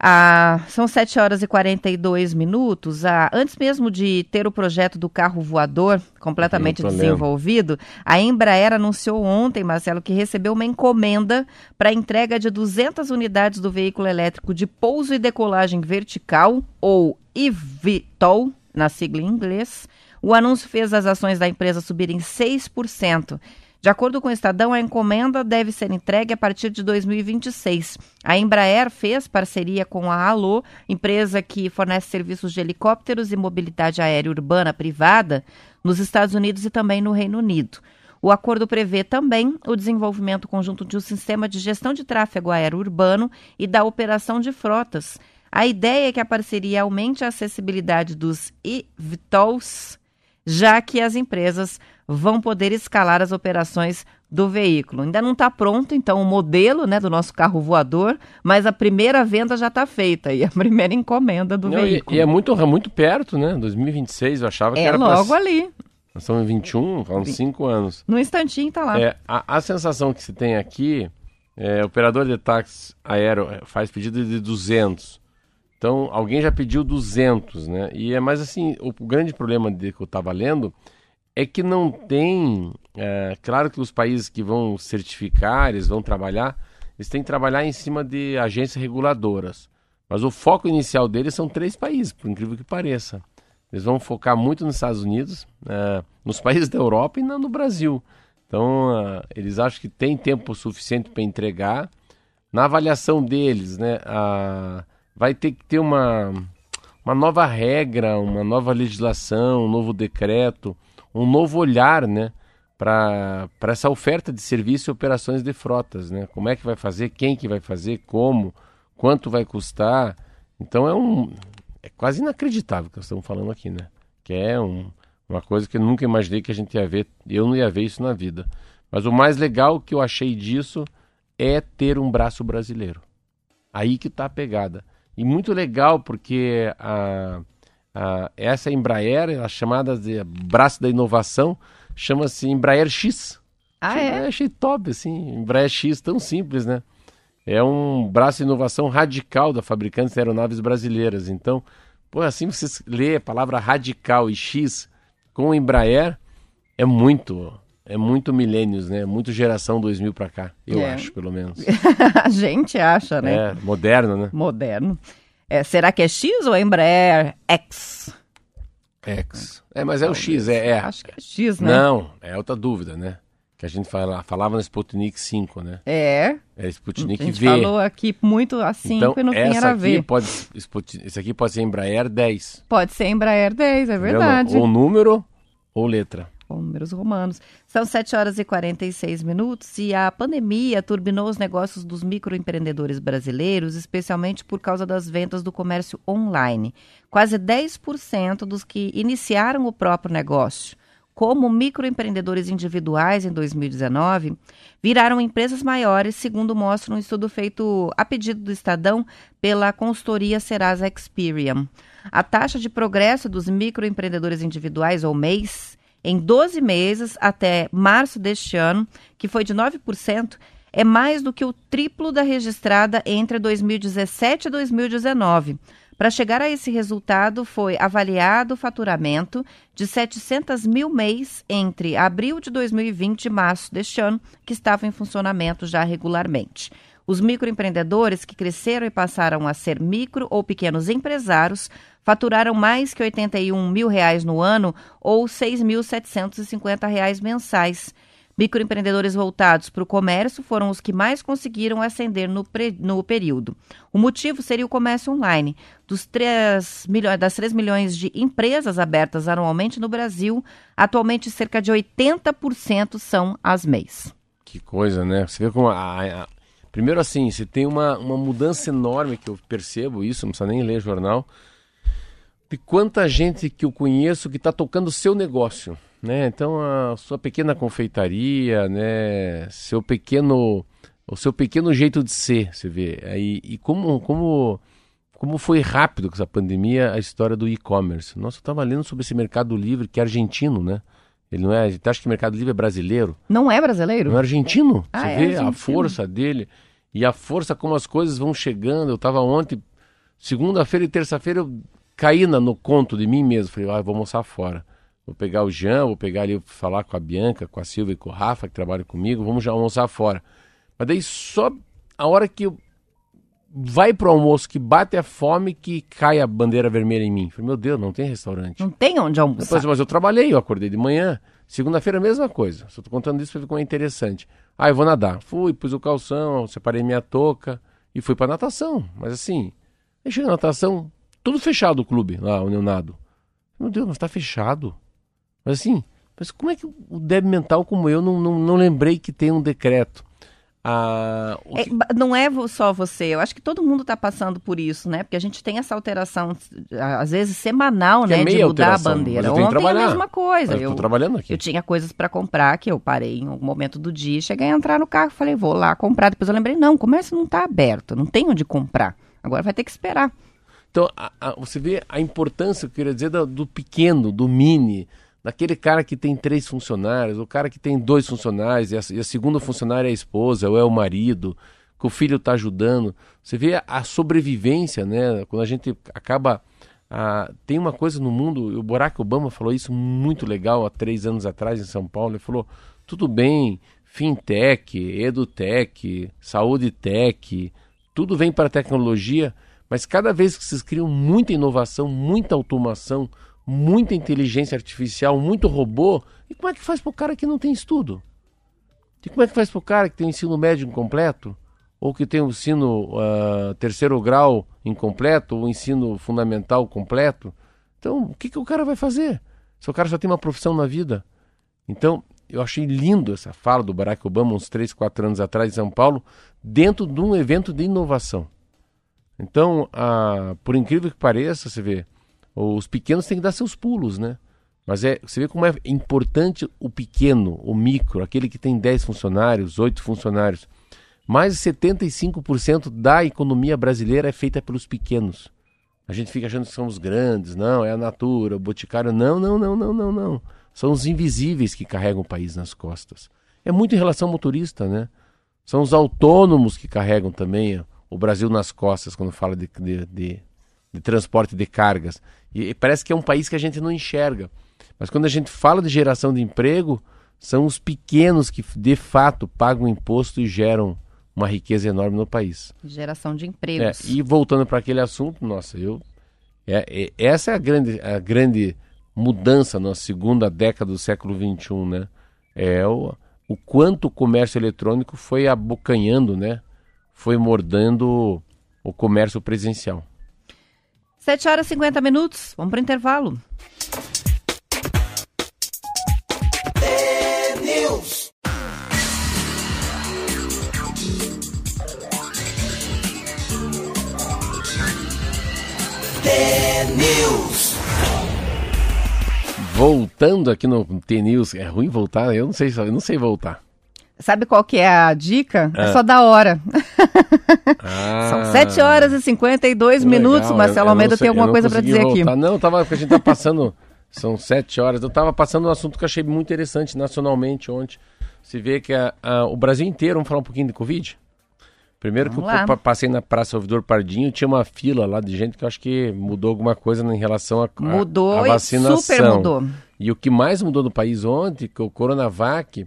Ah, são 7 horas e 42 minutos. Ah, antes mesmo de ter o projeto do carro voador completamente desenvolvido, a Embraer anunciou ontem, Marcelo, que recebeu uma encomenda para entrega de 200 unidades do veículo elétrico de pouso e decolagem vertical, ou eVTOL, na sigla em inglês. O anúncio fez as ações da empresa subirem 6%. De acordo com o Estadão, a encomenda deve ser entregue a partir de 2026. A Embraer fez parceria com a Alô, empresa que fornece serviços de helicópteros e mobilidade aérea urbana privada nos Estados Unidos e também no Reino Unido. O acordo prevê também o desenvolvimento conjunto de um sistema de gestão de tráfego aéreo urbano e da operação de frotas. A ideia é que a parceria aumente a acessibilidade dos eVTOLs, já que as empresas vão poder escalar as operações do veículo. Ainda não está pronto, então, o modelo né, do nosso carro voador, mas a primeira venda já está feita e a primeira encomenda do não, veículo. E, e, é muito, muito perto, né? 2026, eu achava que é era logo pra... ali. Nós estamos em 21, há uns 5 anos. No instantinho está lá. É, a, a, sensação que se tem aqui, é, o operador de táxi aéreo é, faz pedido de 200. Então, alguém já pediu 200, né? E é mais assim, o, o grande problema de que eu estava lendo é que não tem. É, claro que os países que vão certificar, eles vão trabalhar, eles têm que trabalhar em cima de agências reguladoras. Mas o foco inicial deles são três países, por incrível que pareça. Eles vão focar muito nos Estados Unidos, é, nos países da Europa e não no Brasil. Então, uh, eles acham que tem tempo suficiente para entregar. Na avaliação deles, né, uh, vai ter que ter uma, uma nova regra, uma nova legislação, um novo decreto um novo olhar, né? Para essa oferta de serviço e operações de frotas, né? Como é que vai fazer, quem que vai fazer, como, quanto vai custar. Então é um é quase inacreditável que nós estamos falando aqui, né? Que é um, uma coisa que eu nunca imaginei que a gente ia ver, eu não ia ver isso na vida. Mas o mais legal que eu achei disso é ter um braço brasileiro. Aí que está a pegada. E muito legal porque a, Ah, essa Embraer, a chamada de braço da inovação, chama-se Embraer X. Ah, é? achei top, assim. Embraer X, tão simples, né? É um braço de inovação radical da fabricante de aeronaves brasileiras. Então, pô, assim você lê a palavra radical e X com Embraer, é muito, é muito milênios, né? Muito geração 2000 para cá, eu É. acho, pelo menos. A gente acha, né? É, moderno, né? Moderno. É, será que é X ou Embraer X? X. É, mas é o X, é. é. Acho que é X, né? Não, é outra dúvida, né? Que a gente fala, falava no Sputnik 5, né? É. É A Sputnik gente V. falou aqui muito assim então, e no fim era aqui V. pode, esse aqui pode ser Embraer 10. Pode ser Embraer 10, é verdade. Ou número ou letra. Com números romanos. São 7 horas e 46 minutos e a pandemia turbinou os negócios dos microempreendedores brasileiros, especialmente por causa das vendas do comércio online. Quase 10% dos que iniciaram o próprio negócio como microempreendedores individuais em 2019 viraram empresas maiores, segundo mostra um estudo feito a pedido do Estadão pela consultoria Serasa Experian. A taxa de progresso dos microempreendedores individuais, ou MEIs, em 12 meses até março deste ano, que foi de 9%, é mais do que o triplo da registrada entre 2017 e 2019. Para chegar a esse resultado, foi avaliado o faturamento de 700 mil mês entre abril de 2020 e março deste ano, que estavam em funcionamento já regularmente. Os microempreendedores que cresceram e passaram a ser micro ou pequenos empresários faturaram mais que 81 mil reais no ano ou 6.750 reais mensais. Microempreendedores voltados para o comércio foram os que mais conseguiram ascender no, pre- no período. O motivo seria o comércio online. Dos 3 milhões, das 3 milhões de empresas abertas anualmente no Brasil, atualmente cerca de 80% são as MEIs. Que coisa, né? Você vê como a- a- Primeiro assim, você tem uma, uma mudança enorme que eu percebo isso, não precisa nem ler jornal. De quanta gente que eu conheço que está tocando o seu negócio, né? Então a sua pequena confeitaria, né? Seu pequeno, o seu pequeno jeito de ser, você vê. Aí e como como como foi rápido com essa pandemia a história do e-commerce. Nossa, eu estava lendo sobre esse Mercado Livre que é argentino, né? Ele não é, a gente acha que o Mercado Livre é brasileiro. Não é brasileiro? Não é argentino? Ah, Você é vê argentino. a força dele e a força como as coisas vão chegando. Eu estava ontem, segunda-feira e terça-feira, eu caí na- no conto de mim mesmo. Falei, ah, eu vou almoçar fora. Vou pegar o Jean, vou pegar ali, falar com a Bianca, com a Silvia e com o Rafa, que trabalham comigo, vamos já almoçar fora. Mas daí só a hora que eu vai pro almoço, que bate a fome, que cai a bandeira vermelha em mim. Falei, meu Deus, não tem restaurante. Não tem onde almoçar. Depois, mas eu trabalhei, eu acordei de manhã. Segunda-feira, a mesma coisa. Só tô contando isso pra ver como é interessante. Ah, eu vou nadar. Fui, pus o calção, separei minha touca e fui pra natação. Mas assim, aí chega na natação, tudo fechado o clube, lá onde eu nado. Meu Deus, mas tá fechado. Mas assim, mas como é que o débil mental como eu não, não, não lembrei que tem um decreto? Ah, É, que- ba- não é só você, eu acho que todo mundo está passando por isso, né? Porque a gente tem essa alteração, a- às vezes semanal, Que é né? De meia mudar a bandeira. Ontem a trabalhar. mesma coisa. Mas eu Eu, tô trabalhando aqui. eu tinha coisas para comprar que eu parei em algum momento do dia, cheguei a entrar no carro, falei, vou lá comprar. Depois eu lembrei, não, o comércio não está aberto, não tem onde comprar. Agora vai ter que esperar. Então, a- a- você vê a importância, eu queria dizer, do, do pequeno, do mini, daquele cara que tem três funcionários, o cara que tem dois funcionários, e a, e a segunda funcionária é a esposa, ou é o marido, que o filho está ajudando. Você vê a, a sobrevivência, né? Quando a gente acaba. a- tem uma coisa no mundo, o Barack Obama falou isso muito legal há três anos atrás em São Paulo. Ele falou: tudo bem, fintech, edutech, saúde tech, tudo vem para a tecnologia, mas cada vez que vocês criam muita inovação, muita automação, muita inteligência artificial, muito robô, e como é que faz para o cara que não tem estudo? E como é que faz para o cara que tem ensino médio incompleto? Ou que tem o ensino ah, terceiro grau incompleto, ou ensino fundamental completo? Então, o que, que o cara vai fazer? Se o cara só tem uma profissão na vida. Então, eu achei lindo essa fala do Barack Obama uns 3, 4 anos atrás em São Paulo, dentro de um evento de inovação. Então, ah, por incrível que pareça, você vê, os pequenos têm que dar seus pulos, né? Mas é, você vê como é importante o pequeno, o micro, aquele que tem 10 funcionários, 8 funcionários. Mais de 75% da economia brasileira é feita pelos pequenos. A gente fica achando que somos grandes, não, é a Natura, o Boticário. Não, não, não, não, não, não. São os invisíveis que carregam o país nas costas. É muito em relação ao motorista, né? São os autônomos que carregam também o Brasil nas costas quando fala de, de, de, de transporte de cargas. E, e parece que é um país que a gente não enxerga. Mas quando a gente fala de geração de emprego, são os pequenos que de fato pagam imposto e geram uma riqueza enorme no país. Geração de É, empregos. e voltando para aquele assunto, nossa, eu é, é- essa é a grande, a grande mudança na segunda década do século XXI, né? É o, o quanto o comércio eletrônico foi abocanhando, né? Foi mordendo o comércio presencial. 7 horas e 50 minutos. Vamos para o intervalo. Voltando aqui no T-News, é ruim voltar? Eu não sei, eu não sei voltar. Sabe qual que é a dica? É, É. só da hora. Ah, São 7 horas e 52 que minutos. legal. Marcelo Eu- eu Almeida sei- tem alguma eu coisa para dizer aqui. voltar. Não, tava, porque a gente tá passando. São sete horas. Eu tava passando um assunto que eu achei muito interessante nacionalmente ontem. Se vê que a- a- o Brasil inteiro, vamos falar um pouquinho de Covid? Primeiro que Vamos eu lá. pa- passei na Praça Ouvidor Pardinho, tinha uma fila lá de gente que eu acho que mudou alguma coisa em relação a, a- Mudou e vacinação. super mudou. E o que mais mudou no país ontem, que o Coronavac,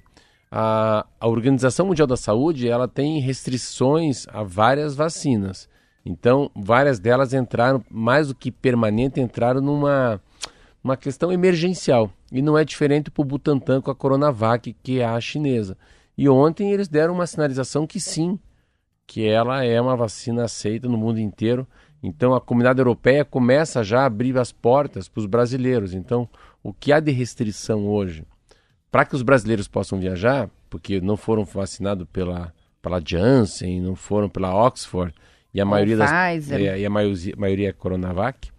a, a Organização Mundial da Saúde, ela tem restrições a várias vacinas. Então, várias delas entraram, mais do que permanente, entraram numa uma questão emergencial. E não é diferente para o Butantan com a Coronavac, que é a chinesa. E ontem eles deram uma sinalização que sim, que ela é uma vacina aceita no mundo inteiro. Então a comunidade europeia começa já a abrir as portas para os brasileiros. Então, o que há de restrição hoje para que os brasileiros possam viajar, porque não foram vacinados pela, pela Janssen, não foram pela Oxford, e a maioria das é, e a maioria, maioria é Coronavac.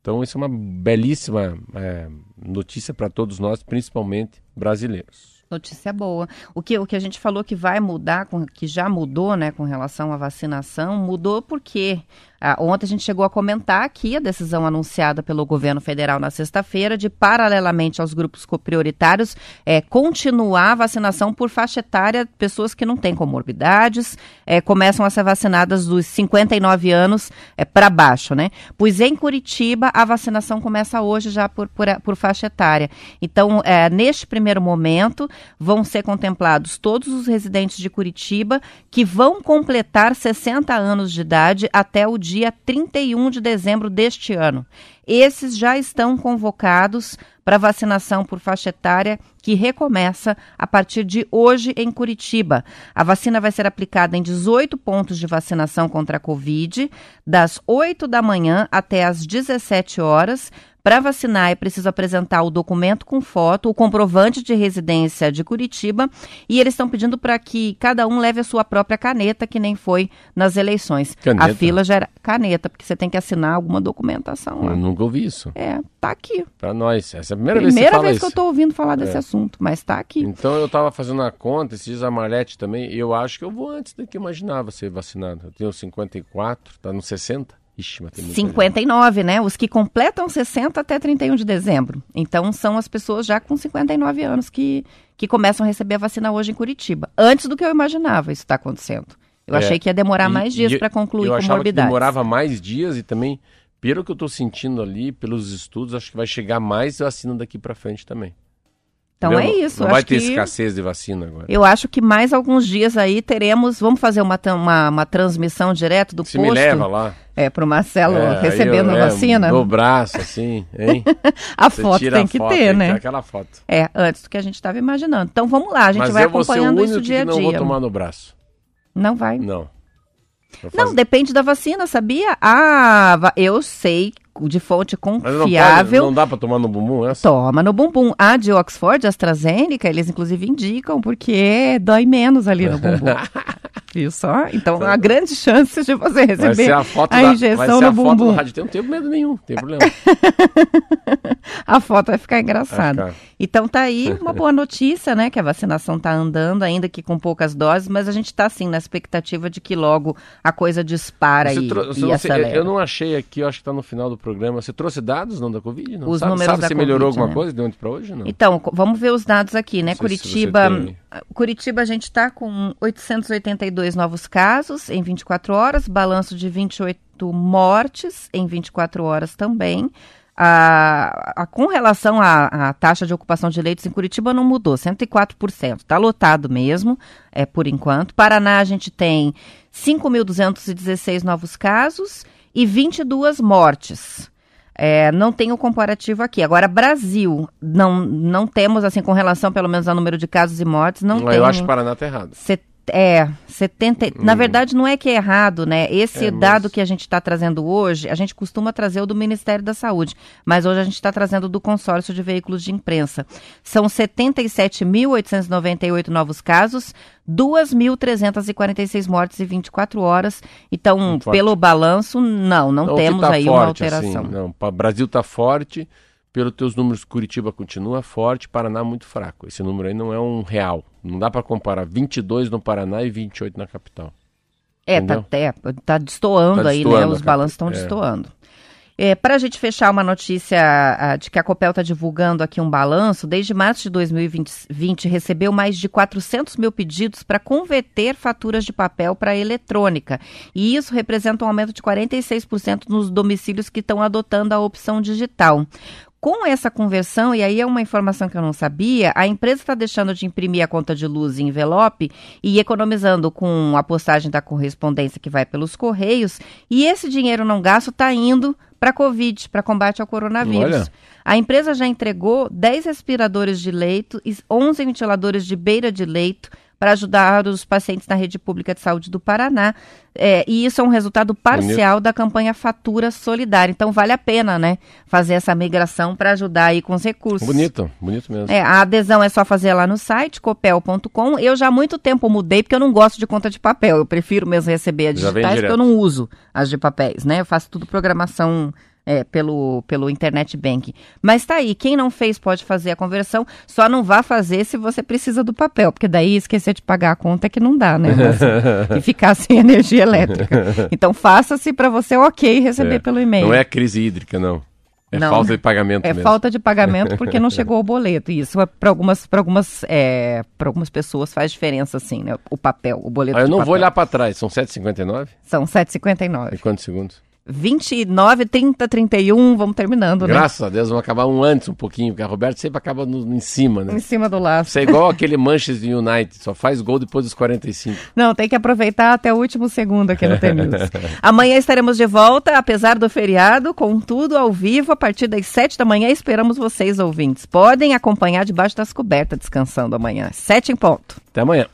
Então, isso é uma belíssima é, notícia para todos nós, principalmente brasileiros. Notícia boa. O que, o que a gente falou que vai mudar, com- que já mudou, né, com relação à vacinação, mudou porque ah, ontem a gente chegou a comentar aqui a decisão anunciada pelo governo federal na sexta-feira de, paralelamente aos grupos prioritários, eh, continuar a vacinação por faixa etária, pessoas que não têm comorbidades, eh, começam a ser vacinadas dos 59 anos para baixo, né? Pois em Curitiba a vacinação começa hoje já por, por, por faixa etária. Então, eh, neste primeiro momento, vão ser contemplados todos os residentes de Curitiba que vão completar 60 anos de idade até o dia 31 de dezembro deste ano. Esses já estão convocados para vacinação por faixa etária que recomeça a partir de hoje em Curitiba. A vacina vai ser aplicada em 18 pontos de vacinação contra a Covid, das 8 da manhã até as 17 horas. Para vacinar é preciso apresentar o documento com foto, o comprovante de residência de Curitiba e eles estão pedindo para que cada um leve a sua própria caneta, que nem foi nas eleições. Caneta? A fila já era caneta, porque você tem que assinar alguma documentação lá. Eu nunca ouvi isso. É, tá aqui. Para nós. Essa é a primeira, vez que Primeira você fala vez que eu tô ouvindo falar desse É. assunto, mas tá aqui. Então eu tava fazendo a conta, esses dias a Marlete também, eu acho que eu vou antes do que imaginava ser vacinado. Eu tenho 54, tá no 60? Ixi, mas tem muita gente. 59, né? Os que completam 60 até 31 de dezembro. Então são as pessoas já com 59 anos que, que começam a receber a vacina hoje em Curitiba. Antes do que eu imaginava isso está acontecendo. Eu É. achei que ia demorar E- mais dias para concluir Eu achava que demorava mais dias e também, pelo que eu tô sentindo ali, pelos estudos, acho que vai chegar mais vacina daqui para frente também. Então Entendeu? é isso. Não eu vai ter que... escassez de vacina agora. Eu acho que mais alguns dias aí teremos. Vamos fazer uma, uma, uma transmissão direto do Se posto. me leva lá. É, pro Marcelo É, recebendo eu- a é, vacina. Do braço, assim, hein? A Você foto tem que foto, ter, tem que né? ter aquela foto. É, antes do que a gente estava imaginando. Então vamos lá, a gente Mas vai eu vou ser o acompanhando único isso dia a que não vou dia. tomar no braço. Não vai. Não. Eu Não, depende da vacina, sabia? Ah, eu sei de fonte Mas não, pode, confiável. não dá pra tomar no bumbum essa? Toma no bumbum. A de Oxford, AstraZeneca, eles inclusive indicam porque dói menos ali no bumbum. Viu só? Então, há grande chance de você receber a a da, vai injeção ser no a foto do bumbum. rádio. Eu não tenho medo nenhum, não tem problema. A foto vai ficar engraçada. Vai ficar. Então tá aí uma boa notícia, né? Que a vacinação tá andando, ainda que com poucas doses, mas a gente tá assim na expectativa de que logo a coisa dispara e, trou- você e acelera. eu não achei aqui, eu acho que está no final do programa. Você trouxe dados não da Covid? Não? Os sabe números sabe da se melhorou Covid, alguma né? coisa de ontem para hoje? Não. Então, vamos ver os dados aqui, né? Curitiba, tem. Curitiba a gente está com 882 novos casos em 24 horas, balanço de 28 mortes em 24 horas também. A, a- com relação à, taxa de ocupação de leitos em Curitiba não mudou, 104%. Está lotado mesmo, é por enquanto. Paraná a gente tem 5.216 novos casos e 22 mortes. É, não tem o comparativo aqui. Agora, Brasil, não, não temos, assim, com relação pelo menos ao número de casos e mortes, não Não, tem. eu acho que o Paraná está errado. Set- É, 70. Na verdade, não é que é errado, né? Esse Hum. É, mas- dado que a gente está trazendo hoje, a gente costuma trazer o do Ministério da Saúde, mas hoje a gente está trazendo do consórcio de veículos de imprensa. São 77.898 novos casos, 2.346 mortes em 24 horas. Então, Muito forte. pelo balanço, não, não Então, temos tá aí uma forte, alteração. Assim, não, o Brasil está forte, pelos teus números, Curitiba continua forte, Paraná muito fraco. Esse número aí não é um real. Não dá para comparar 22 no Paraná e 28 na capital. É, tá, até, tá destoando Tá aí, né? destoando, Os cara. balanços estão É. destoando. É, Para a gente fechar uma notícia ah, de que a Copel está divulgando aqui um balanço, desde março de 2020 recebeu mais de 400 mil pedidos para converter faturas de papel para eletrônica. E isso representa um aumento de 46% nos domicílios que estão adotando a opção digital. Com essa conversão, e aí é uma informação que eu não sabia, a empresa está deixando de imprimir a conta de luz em envelope e economizando com a postagem da correspondência que vai pelos correios, e esse dinheiro não gasto está indo para a Covid, para combate ao coronavírus. Olha. A empresa já entregou 10 respiradores de leito e 11 ventiladores de beira de leito para ajudar os pacientes na rede pública de saúde do Paraná. É, e isso é um resultado parcial da campanha Fatura Solidária. Então vale a pena, né, fazer essa migração para ajudar aí com os recursos. Bonito, bonito mesmo. É, a adesão é só fazer lá no site, copel.com. Eu já há muito tempo mudei porque eu não gosto de conta de papel. Eu prefiro mesmo receber as digitais porque eu não uso as de papéis, né? Eu faço tudo programação é, pelo, pelo internet banking. Mas tá aí, quem não fez pode fazer a conversão, só não vá fazer se você precisa do papel, porque daí esquecer de pagar a conta é que não dá, né? Mas- e ficar sem energia elétrica. Então faça-se para você ok receber É. pelo e-mail. Não é crise hídrica, não. É Não. falta de pagamento É mesmo. falta de pagamento porque não chegou o boleto. E isso para algumas, pra algumas, é, algumas pessoas faz diferença, assim, né? O papel, o boleto Ah, eu não papel. vou olhar para trás. São 7h59? São 7h59. E quantos segundos? 29, 30, 31, vamos terminando, né? Graças a Deus, vamos acabar um antes um pouquinho, porque a Roberto sempre acaba no- em cima, né? Em cima do laço. Você é igual aquele Manchester United, só faz gol depois dos 45. Não, tem que aproveitar até o último segundo aqui no T-News. Amanhã estaremos de volta, apesar do feriado, com tudo ao vivo, a partir das 7 da manhã. Esperamos vocês, ouvintes. Podem acompanhar debaixo das cobertas, descansando amanhã. 7 em ponto. Até amanhã.